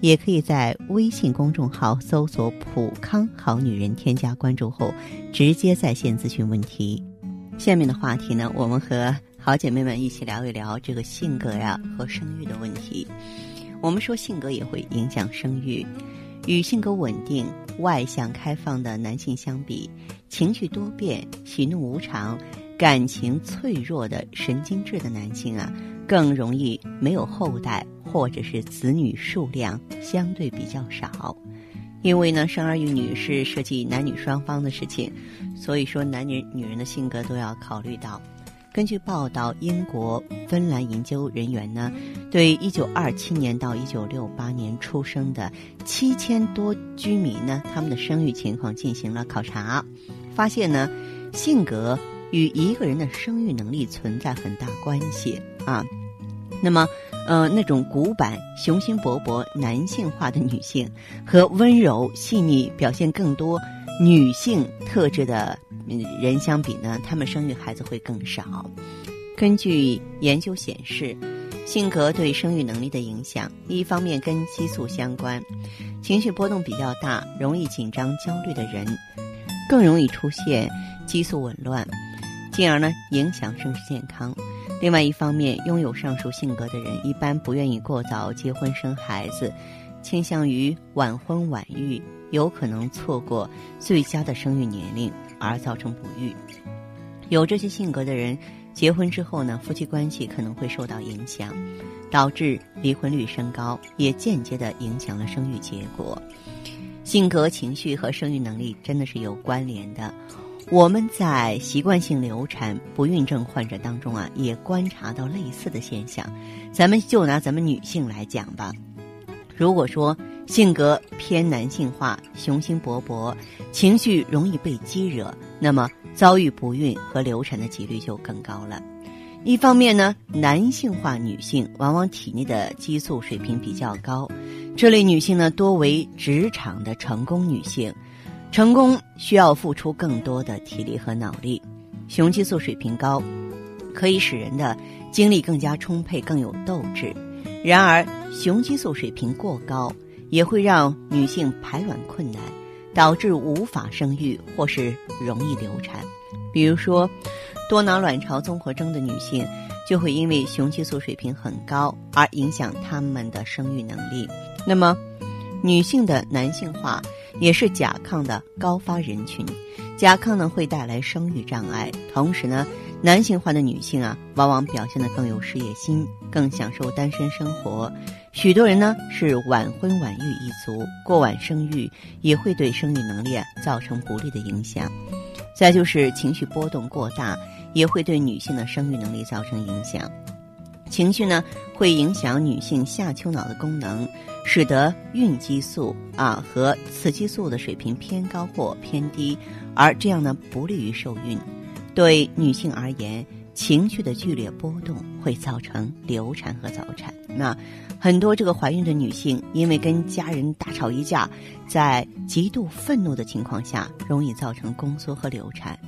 也可以在微信公众号搜索“普康好女人”，添加关注后直接在线咨询问题。下面的话题呢，我们和好姐妹们一起聊一聊这个性格呀和生育的问题。我们说性格也会影响生育，与性格稳定、外向开放的男性相比，情绪多变、喜怒无常、感情脆弱的神经质的男性啊，更容易没有后代，或者是子女数量相对比较少。因为呢，生儿育女是涉及男女双方的事情，所以说男女女人的性格都要考虑到。根据报道，英国、芬兰研究人员呢，对一九二七年到一九六八年出生的七千多居民呢，他们的生育情况进行了考察，发现呢，性格与一个人的生育能力存在很大关系啊。那么，呃，那种古板、雄心勃勃、男性化的女性，和温柔、细腻、表现更多女性特质的人相比呢，他们生育孩子会更少。根据研究显示，性格对生育能力的影响，一方面跟激素相关，情绪波动比较大、容易紧张、焦虑的人，更容易出现激素紊乱，进而呢影响生殖健康。另外一方面，拥有上述性格的人一般不愿意过早结婚生孩子，倾向于晚婚晚育，有可能错过最佳的生育年龄而造成不育。有这些性格的人，结婚之后呢，夫妻关系可能会受到影响，导致离婚率升高，也间接的影响了生育结果。性格、情绪和生育能力真的是有关联的。我们在习惯性流产不孕症患者当中啊，也观察到类似的现象。咱们就拿咱们女性来讲吧，如果说性格偏男性化、雄心勃勃，情绪容易被激惹，那么遭遇不孕和流产的几率就更高了。一方面呢，男性化女性往往体内的激素水平比较高，这类女性呢多为职场的成功女性。成功需要付出更多的体力和脑力，雄激素水平高，可以使人的精力更加充沛、更有斗志。然而，雄激素水平过高也会让女性排卵困难，导致无法生育或是容易流产。比如说，多囊卵巢综合征的女性就会因为雄激素水平很高而影响她们的生育能力。那么，女性的男性化。也是甲亢的高发人群，甲亢呢会带来生育障碍。同时呢，男性化的女性啊，往往表现的更有事业心，更享受单身生活。许多人呢是晚婚晚育一族，过晚生育也会对生育能力啊造成不利的影响。再就是情绪波动过大，也会对女性的生育能力造成影响。情绪呢，会影响女性下丘脑的功能，使得孕激素啊和雌激素的水平偏高或偏低，而这样呢不利于受孕。对女性而言，情绪的剧烈波动会造成流产和早产。那很多这个怀孕的女性，因为跟家人大吵一架，在极度愤怒的情况下，容易造成宫缩和流产。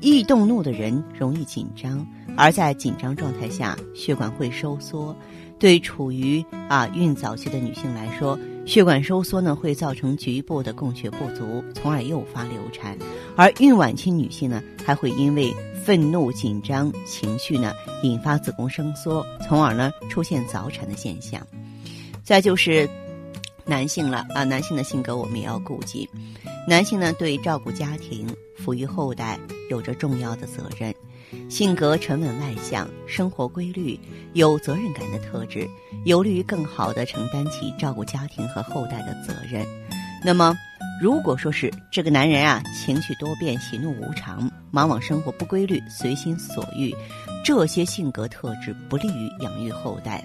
易动怒的人容易紧张。而在紧张状态下，血管会收缩，对处于啊孕早期的女性来说，血管收缩呢会造成局部的供血不足，从而诱发流产；而孕晚期女性呢，还会因为愤怒、紧张情绪呢，引发子宫收缩，从而呢出现早产的现象。再就是男性了啊，男性的性格我们也要顾及，男性呢对照顾家庭、抚育后代有着重要的责任。性格沉稳外向，生活规律，有责任感的特质，有利于更好的承担起照顾家庭和后代的责任。那么，如果说是这个男人啊，情绪多变，喜怒无常，往往生活不规律，随心所欲，这些性格特质不利于养育后代。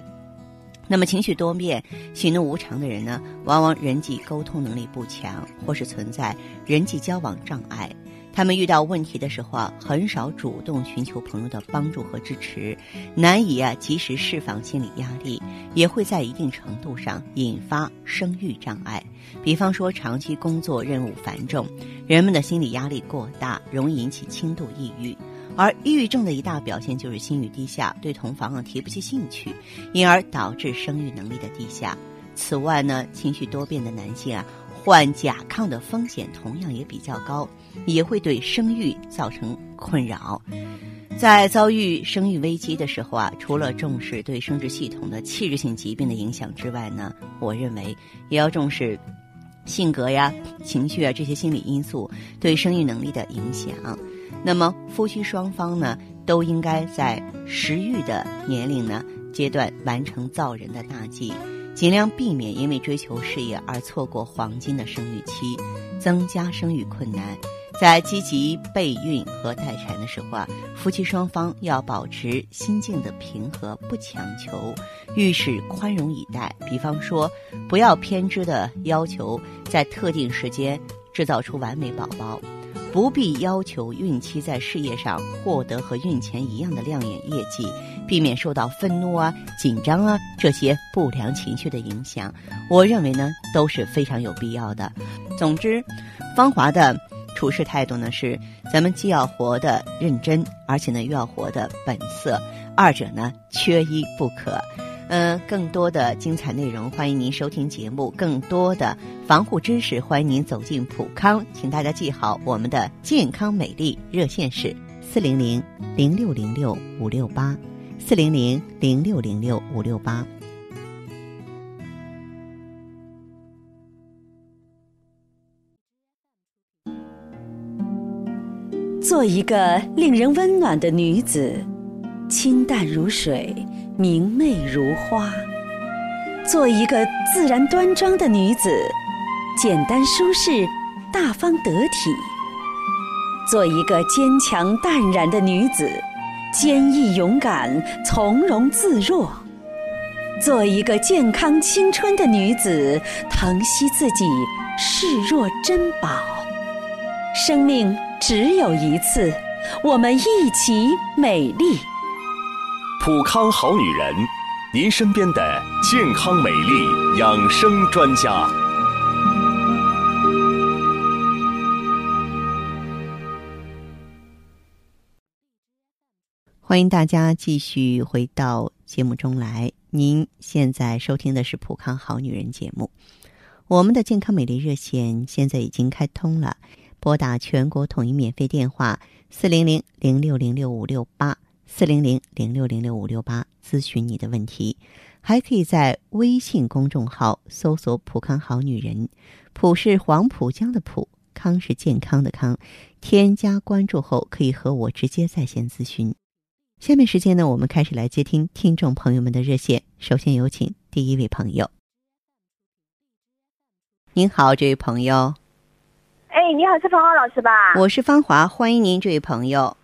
那么，情绪多变、喜怒无常的人呢，往往人际沟通能力不强，或是存在人际交往障碍。他们遇到问题的时候啊，很少主动寻求朋友的帮助和支持，难以啊及时释放心理压力，也会在一定程度上引发生育障碍。比方说，长期工作任务繁重，人们的心理压力过大，容易引起轻度抑郁。而抑郁症的一大表现就是心率低下，对同房啊提不起兴趣，因而导致生育能力的低下。此外呢，情绪多变的男性啊。患甲亢的风险同样也比较高，也会对生育造成困扰。在遭遇生育危机的时候啊，除了重视对生殖系统的器质性疾病的影响之外呢，我认为也要重视性格呀、情绪啊这些心理因素对生育能力的影响。那么，夫妻双方呢，都应该在食欲的年龄呢阶段完成造人的大计。尽量避免因为追求事业而错过黄金的生育期，增加生育困难。在积极备孕和待产的时候啊，夫妻双方要保持心境的平和，不强求，遇事宽容以待。比方说，不要偏执的要求在特定时间制造出完美宝宝。不必要求孕期在事业上获得和孕前一样的亮眼业绩，避免受到愤怒啊、紧张啊这些不良情绪的影响。我认为呢都是非常有必要的。总之，芳华的处事态度呢是：咱们既要活得认真，而且呢又要活得本色，二者呢缺一不可。嗯，更多的精彩内容，欢迎您收听节目。更多的防护知识，欢迎您走进普康。请大家记好，我们的健康美丽热线是四零零零六零六五六八，四零零零六零六五六八。做一个令人温暖的女子，清淡如水。明媚如花，做一个自然端庄的女子，简单舒适，大方得体；做一个坚强淡然的女子，坚毅勇敢，从容自若；做一个健康青春的女子，疼惜自己，视若珍宝。生命只有一次，我们一起美丽。普康好女人，您身边的健康美丽养生专家。欢迎大家继续回到节目中来。您现在收听的是普康好女人节目。我们的健康美丽热线现在已经开通了，拨打全国统一免费电话四零零零六零六五六八。四零零零六零六五六八咨询你的问题，还可以在微信公众号搜索“浦康好女人”，浦是黄浦江的浦，康是健康的康。添加关注后，可以和我直接在线咨询。下面时间呢，我们开始来接听听众朋友们的热线。首先有请第一位朋友。您好，这位朋友。哎，你好，是芳华老师吧？我是芳华，欢迎您，这位朋友。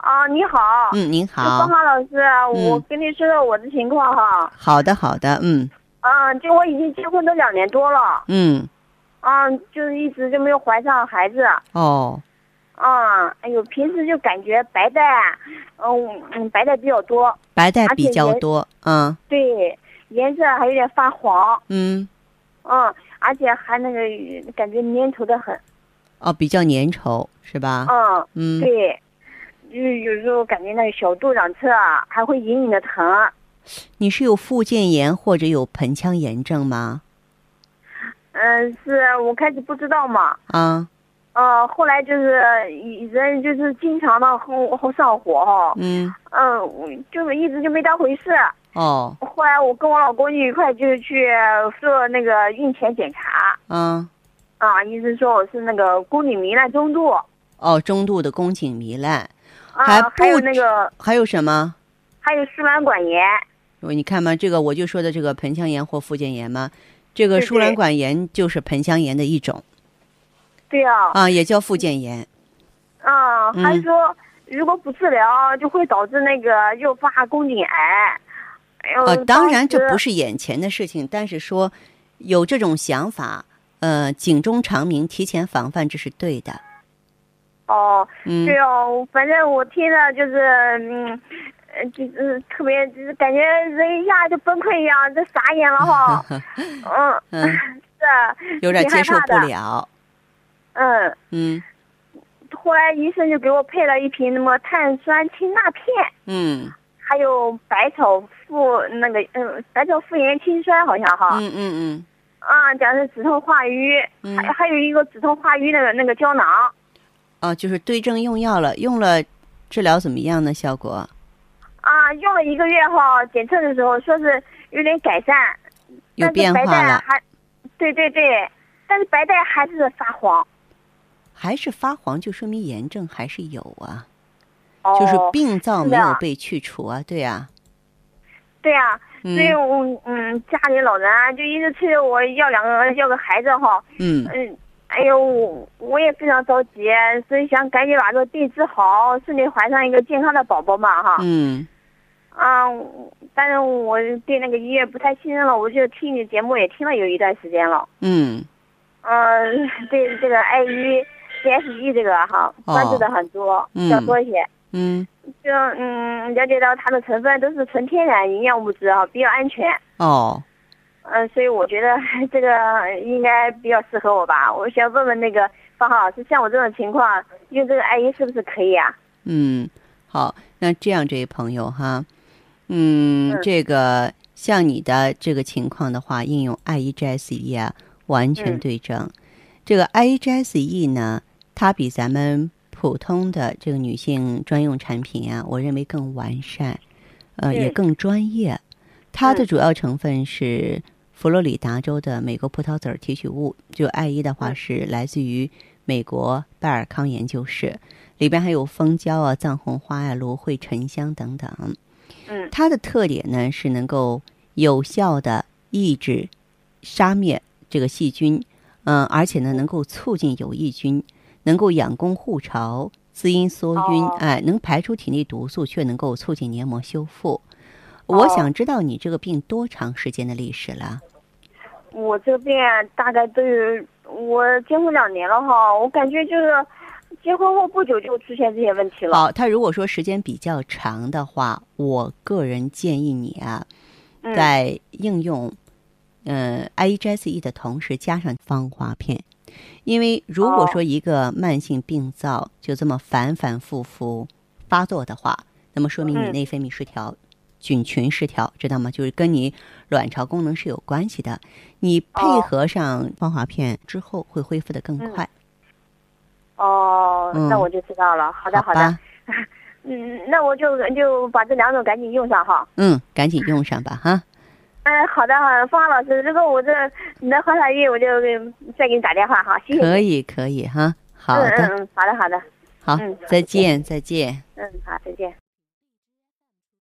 啊，你好。嗯，您好。芳芳老师，我跟你说说我的情况哈。好的，好的，嗯。嗯，就我已经结婚都两年多了。嗯。嗯，就是一直就没有怀上孩子。哦。啊，哎呦，平时就感觉白带，嗯嗯，白带比较多。白带比较多，嗯。对，颜色还有点发黄。嗯。嗯，而且还那个感觉粘稠的很。哦，比较粘稠是吧？嗯。嗯。对。就有时候感觉那个小肚两侧啊，还会隐隐的疼。你是有附件炎或者有盆腔炎症吗？嗯，是我开始不知道嘛。啊。呃，后来就是人就是经常的后后上火哈。嗯。嗯，就是一直就没当回事。哦。后来我跟我老公一块就去做那个孕前检查。嗯。啊，医生说我是那个宫颈糜烂中度。哦，中度的宫颈糜烂。还还有那个还有什么？还有输卵管炎。你看嘛，这个我就说的这个盆腔炎或附件炎嘛，这个输卵管炎就是盆腔炎的一种。对呀。啊，也叫附件炎。啊，还说如果不治疗，就会导致那个诱发宫颈癌。呃，当然这不是眼前的事情，但是说有这种想法，呃，警钟长鸣，提前防范，这是对的。哦，嗯对哦，反正我听着就是，嗯，呃，就是特别，就是感觉人一下就崩溃一样，就傻眼了哈。嗯，嗯，是啊，有点接受不怕的了。嗯，嗯后来医生就给我配了一瓶那么碳酸氢钠片，嗯还有百草复那个，嗯，百草复原清酸好像哈。嗯嗯嗯啊，讲是止痛化瘀，嗯还还有一个止痛化瘀那个那个胶囊。哦，就是对症用药了，用了治疗怎么样呢？效果？啊，用了一个月哈，检测的时候说是有点改善，有变化了，对对对，但是白带还是发黄。还是发黄，就说明炎症还是有啊，哦，就是病灶没有被去除啊，对呀、对呀、嗯所以我嗯家里老人啊就一直催着我要两个要个孩子哈，嗯嗯，哎呦我我也非常着急，所以想赶紧把这个病治好，顺利怀上一个健康的宝宝嘛哈。嗯啊，但是我对那个医院不太信任了，我就听你节目也听了有一段时间了。嗯呃，对这个 I 一 GSE 这个哈，哦关注的很多，嗯要多一些。嗯就嗯，了解到它的成分都是纯天然营养物质啊，比较安全。哦嗯，所以我觉得 这个应该比较适合我吧。我想问问那个方浩老师，像我这种情况，用这个艾因是不是可以啊？嗯，好，那这样这位朋友哈，嗯，嗯这个像你的这个情况的话，应用 I E G S E 啊，完全嗯对症。这个 I E G S E 呢，它比咱们普通的这个女性专用产品啊，我认为更完善，呃，也嗯更专业。它的嗯主要成分是佛罗里达州的美国葡萄籽儿提取物，就 I 一的话嗯是来自于美国拜尔康研究室，里边还有蜂胶啊、藏红花呀、芦荟、沉香等等。嗯它的特点呢是能够有效的抑制、杀灭这个细菌，嗯、而且呢能够促进有益菌，能够养功护巢、滋阴缩晕，哦哎，能排出体内毒素，却能够促进黏膜修复。我哦想知道你这个病多长时间的历史了？我这个病啊大概都有，我结婚两年了哈，我感觉就是结婚后不久就出现这些问题了。好，他如果说时间比较长的话，我个人建议你啊，嗯在应用呃 I E S E 的同时加上芳华片，因为如果说一个慢性病灶就这么反反复复发作的话，那么说明你嗯内分泌失调。菌群失调，知道吗？就是跟你卵巢功能是有关系的。你配哦合上芳华片之后，会恢复的更快。哦，嗯那我就知道了。好的，好的。嗯，那我就就把这两种赶紧用上哈。嗯，赶紧用上吧，哈。嗯，好的，好的，芳华老师，如果我这能怀上孕，我就再给你打电话哈。谢谢。可以，可以哈。好嗯的，嗯嗯，好的，好的。好嗯，再见，再见。嗯，好，再见。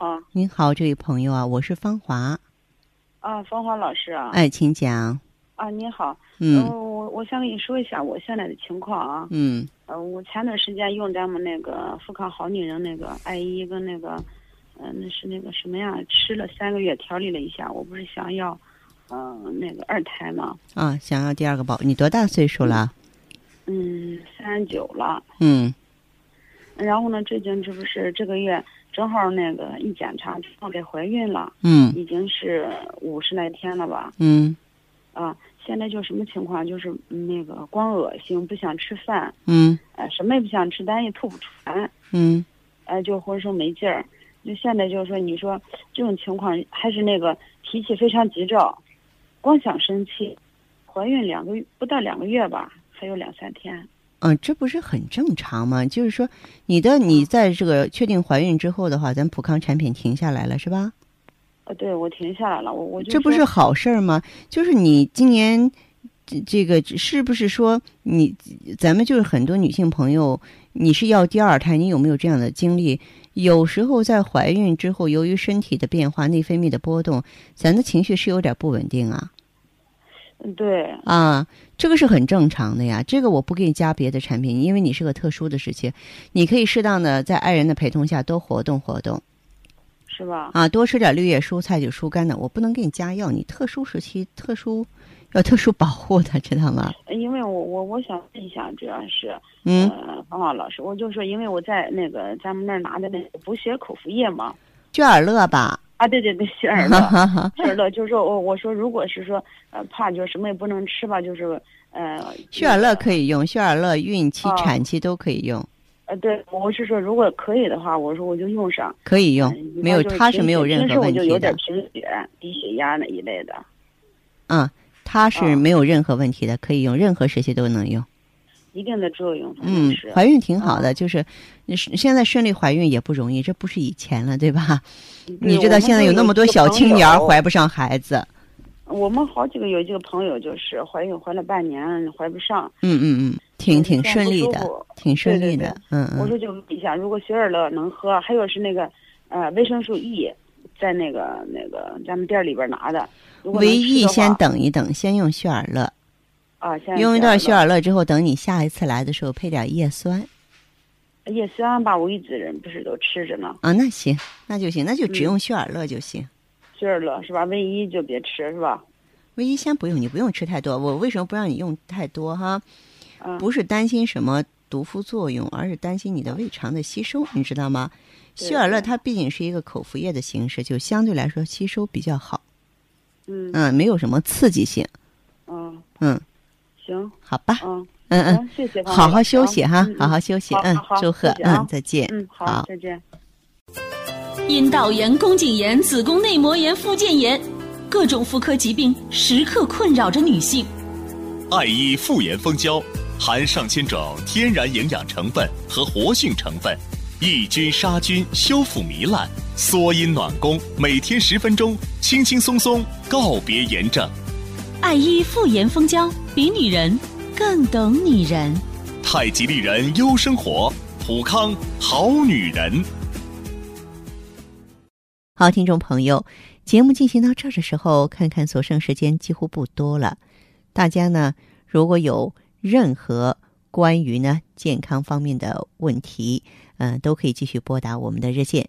啊。您好，这位朋友啊，我是芳华。啊，芳华老师啊，哎，请讲。啊，您好，嗯。呃我我想跟你说一下我现在的情况啊，嗯。呃，我前段时间用咱们那个富康好女人那个艾依跟那个，呃，那是那个什么呀，吃了三个月调理了一下，我不是想要，呃，那个二胎嘛，啊，想要第二个宝，你多大岁数了？嗯，三十九了，嗯。然后呢，最近这不是这个月正好那个一检查，给怀孕了，嗯已经是五十来天了吧，嗯啊，现在就什么情况？就是嗯那个光恶心，不想吃饭，嗯呃，什么也不想吃，但也吐不出来，嗯呃，就浑身没劲儿。就现在就是说，你说这种情况还是那个脾气非常急躁，光想生气。怀孕两个月不到两个月吧，还有两三天。嗯，这不是很正常吗？就是说，你的你在这个确定怀孕之后的话，咱普康产品停下来了是吧？呃，对我停下来了，我我就这不是好事儿吗？就是你今年这这个是不是说你咱们就是很多女性朋友，你是要第二胎，你有没有这样的经历？有时候在怀孕之后，由于身体的变化、内分泌的波动，咱的情绪是有点不稳定啊。嗯，对，啊，这个是很正常的呀。这个我不给你加别的产品，因为你是个特殊的时期，你可以适当的在爱人的陪同下多活动活动是吧？啊，多吃点绿叶蔬菜就疏肝的。我不能给你加药，你特殊时期特殊要特殊保护的，知道吗？因为我我我想问一下，主要是嗯，呃，芳芳老师，我就说，因为我在那个咱们那儿拿的那个补血口服液嘛，聚尔乐吧。啊，对对对，雪尔乐，雪尔乐，就是说我我说，如果是说呃怕就什么也不能吃吧，就是呃，血尔乐可以用，血尔乐孕期、啊产期都可以用，呃，对，我是说如果可以的话，我说我就用上，可以用，嗯没有，就是它是没有任何问题平时我就有点的，贫血、低血压那一类的，嗯，它是啊没有任何问题的，可以用，任何时期都能用。一定的作用，嗯，，怀孕挺好啊的，就是你是现在顺利怀孕也不容易，这不是以前了，对吧？对你知道现在有那么多小青年儿怀不上孩子，我们好几个有几个朋友就是怀孕怀了半年怀不上，嗯嗯嗯，挺挺顺利的，挺顺利对对的，嗯嗯。我说就问一下，如果雪尔乐能喝，还有是那个呃维生素 E，在那个那个咱们店里边拿的，如果能唯吃的话一先等一等，先用雪尔乐，啊，先用一段血雪尔乐之后，等你下一次来的时候配点叶酸叶酸吧，我一直人不是都吃着呢，啊，那行，那就行，那就只嗯用血尔乐就行。雪尔乐是吧？唯一就别吃是吧？唯一先不用，你不用吃太多。我为什么不让你用太多哈？嗯，不是担心什么毒副作用，而是担心你的胃肠的吸收，你知道吗？对血尔乐它毕竟是一个口服液的形式，就相对来说吸收比较好，嗯嗯，没有什么刺激性，嗯，嗯，行，好吧，嗯嗯嗯，谢谢好好休息哈，嗯好好休息，嗯祝贺嗯，再见，嗯，好，好。再见。阴道炎、宫颈炎、子宫内膜炎、附件炎，各种妇科疾病时刻困扰着女性。爱伊妇炎蜂胶含上千种天然营养成分和活性成分，抑菌杀菌、修复糜烂、缩阴暖宫，每天十分钟，轻轻松松告别炎症。爱伊妇炎蜂胶比女人更懂女人。太极丽人优生活，普康好女人。好，听众朋友，节目进行到这儿的时候，看看所剩时间几乎不多了。大家呢，如果有任何关于呢健康方面的问题，嗯、都可以继续拨打我们的热线